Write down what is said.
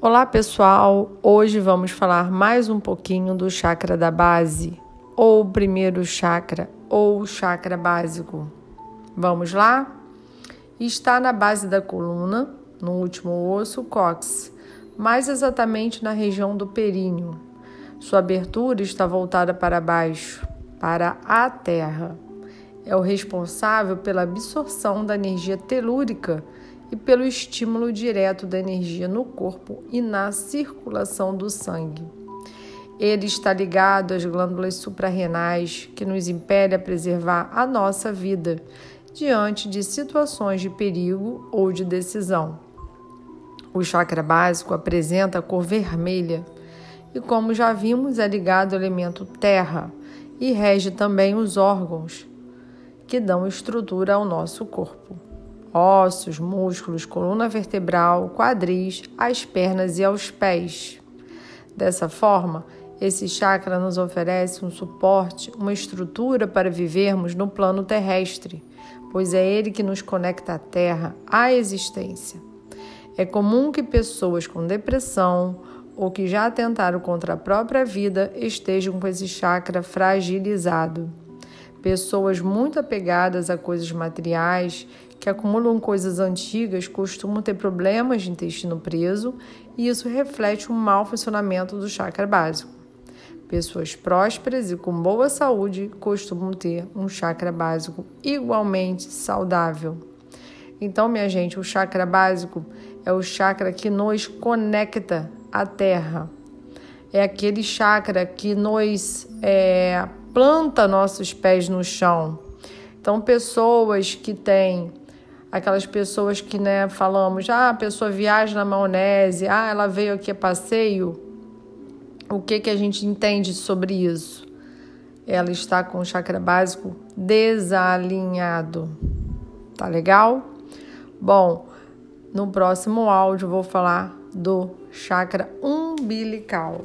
Olá pessoal, hoje vamos falar mais um pouquinho do chakra da base, ou primeiro chakra, ou chakra básico. Vamos lá? Está na base da coluna, no último osso, cóccix, mais exatamente na região do períneo. Sua abertura está voltada para baixo, para a terra. É o responsável pela absorção da energia telúrica e pelo estímulo direto da energia no corpo e na circulação do sangue. Ele está ligado às glândulas suprarrenais, que nos impede a preservar a nossa vida diante de situações de perigo ou de decisão. O chakra básico apresenta a cor vermelha e, como já vimos, é ligado ao elemento terra e rege também os órgãos que dão estrutura ao nosso corpo ossos, músculos, coluna vertebral, quadris, as pernas e aos pés. Dessa forma, esse chakra nos oferece um suporte, uma estrutura para vivermos no plano terrestre, pois é ele que nos conecta à Terra, à existência. É comum que pessoas com depressão ou que já atentaram contra a própria vida estejam com esse chakra fragilizado. Pessoas muito apegadas a coisas materiais que acumulam coisas antigas costumam ter problemas de intestino preso e isso reflete um mau funcionamento do chakra básico. Pessoas prósperas e com boa saúde costumam ter um chakra básico igualmente saudável. Então, minha gente, o chakra básico é o chakra que nos conecta à Terra. É aquele chakra que nos é, planta nossos pés no chão. Então, pessoas que têm aquelas pessoas que né, falamos, ah, a pessoa viaja na maionese, ah, ela veio aqui a passeio. O que, que a gente entende sobre isso? Ela está com o chakra básico desalinhado. Tá legal? Bom, no próximo áudio vou falar do chakra umbilical.